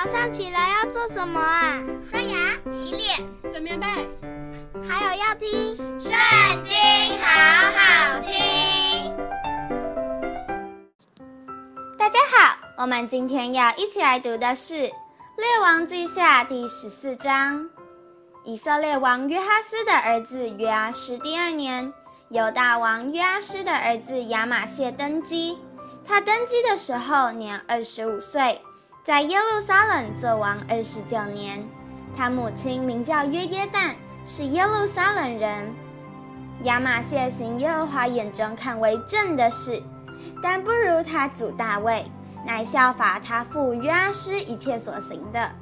早上起来要做什么啊？刷牙、洗脸、整棉被，还有要听《圣经》，好好听。大家好，我们今天要一起来读的是《列王记下》第十四章。以色列王约哈斯的儿子约阿施第二年，犹大王约阿施的儿子亚玛谢登基。他登基的时候年二十五岁，在耶路撒冷作王二十九年。他母亲名叫约耶旦，是耶路撒冷人。亚玛谢行耶和华眼中看为正的事，但不如他祖大卫，乃效法他父约阿施一切所行的。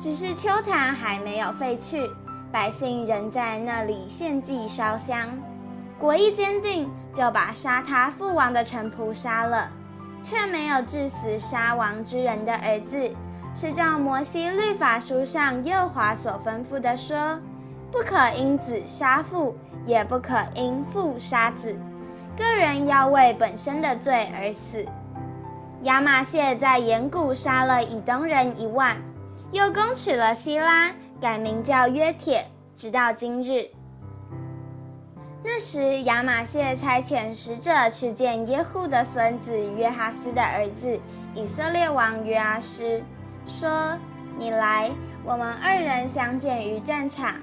只是秋坛还没有废去，百姓仍在那里献祭烧香。国意坚定，就把杀他父王的臣仆杀了。却没有致死杀王之人的儿子，是照摩西律法书上幼华所吩咐的说：不可因子杀父，也不可因父杀子，个人要为本身的罪而死。亚玛谢在盐谷杀了以东人一万，又攻取了希拉，改名叫约帖，直到今日。那时，亚玛谢差遣使者去见耶户的孙子约哈斯的儿子以色列王约阿施，说：“你来，我们二人相见于战场。”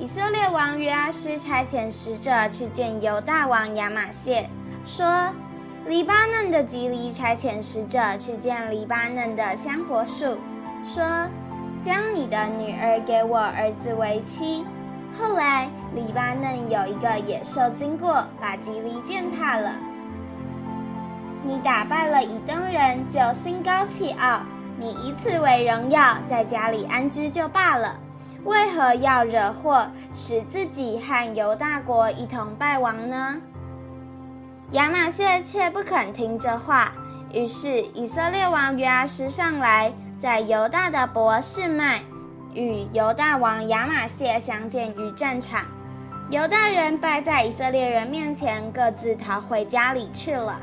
以色列王约阿施差遣使者去见犹大王亚玛谢，说：“黎巴嫩的吉利差遣使者去见黎巴嫩的香柏树，说：将你的女儿给我儿子为妻。”后来，黎巴嫩有一个野兽经过，把吉利践踏了。你打败了以东人，就心高气傲，你以此为荣耀，在家里安居就罢了。为何要惹祸，使自己和犹大国一同败亡呢？亚玛谢却不肯听这话，于是以色列王约阿施上来，在犹大的伯示麦。与犹大王亚玛谢相见于战场，犹大人败在以色列人面前，各自逃回家里去了。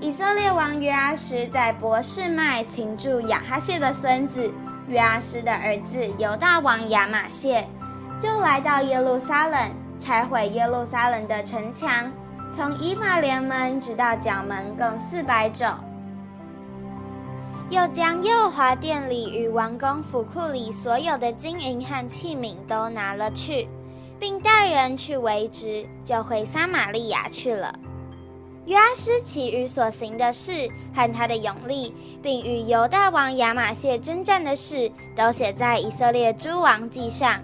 以色列王约阿施在伯示麦擒住亚哈谢的孙子约阿施的儿子犹大王亚玛谢，就来到耶路撒冷，拆毁耶路撒冷的城墙，从以法莲门直到角门，共四百肘。又将右华殿里与王宫府库里所有的金银和器皿都拿了去，并带人去维持，就回撒玛利亚去了。约阿施其余所行的事和他的勇力，并与犹大王亚玛谢征战的事，都写在以色列诸王记上。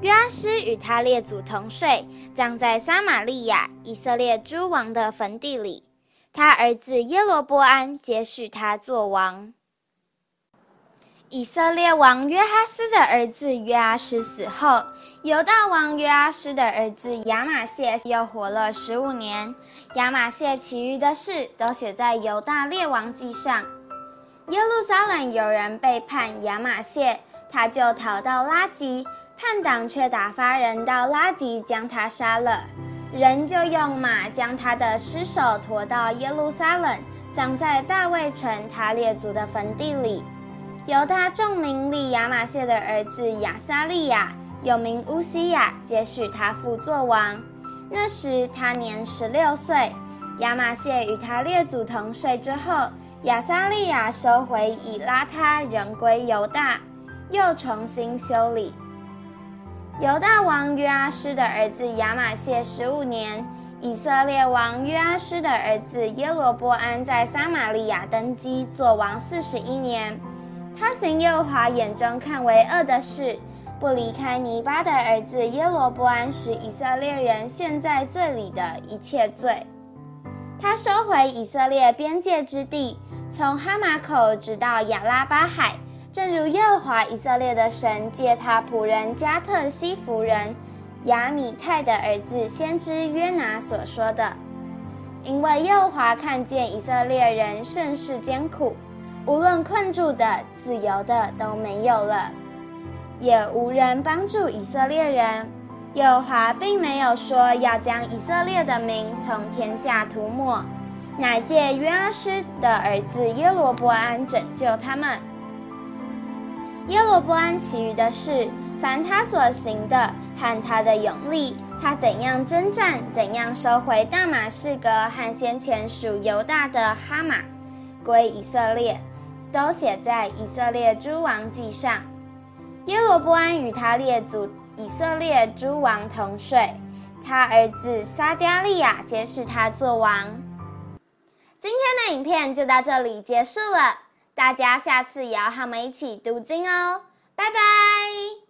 约阿施与他列祖同睡，葬在撒玛利亚以色列诸王的坟地里。他儿子耶罗波安接续他做王。以色列王约哈斯的儿子约阿施死后，犹大王约阿施的儿子亚玛谢又活了十五年。亚玛谢其余的事都写在犹大列王记上。耶路撒冷有人背叛亚玛谢，他就逃到拉吉，叛党却打发人到拉吉将他杀了。人就用马将他的尸首驮到耶路撒冷，葬在大卫城他列祖的坟地里。犹大众民立亚玛谢的儿子亚撒利雅，又名乌西雅，接续他父作王。那时他年十六岁。亚玛谢与他列祖同睡之后，亚撒利雅收回以拉他，人归犹大，又重新修理。犹大王约阿施的儿子亚玛谢十五年，以色列王约阿施的儿子耶罗波安在撒玛利亚登基，做王四十一年。他行耶和华眼中看为恶的事，不离开尼巴的儿子耶罗波安使以色列人陷在罪里的一切罪。他收回以色列边界之地，从哈马口直到亚拉巴海。正如耶和华以色列的神借他仆人加特西弗人雅米泰的儿子先知约拿所说的，因为耶和华看见以色列人甚是艰苦，无论困住的、自由的都没有了，也无人帮助以色列人。耶和华并没有说要将以色列的名从天下涂抹，乃借约阿施的儿子耶罗波安拯救他们。耶罗波安其余的事，凡他所行的和他的勇力，他怎样征战，怎样收回大马士革和先前属犹大的哈马，归以色列，都写在以色列诸王记上。耶罗波安与他列祖以色列诸王同睡，他儿子撒迦利亚接续他作王。今天的影片就到这里结束了，大家下次也要和我们一起读经哦，拜拜。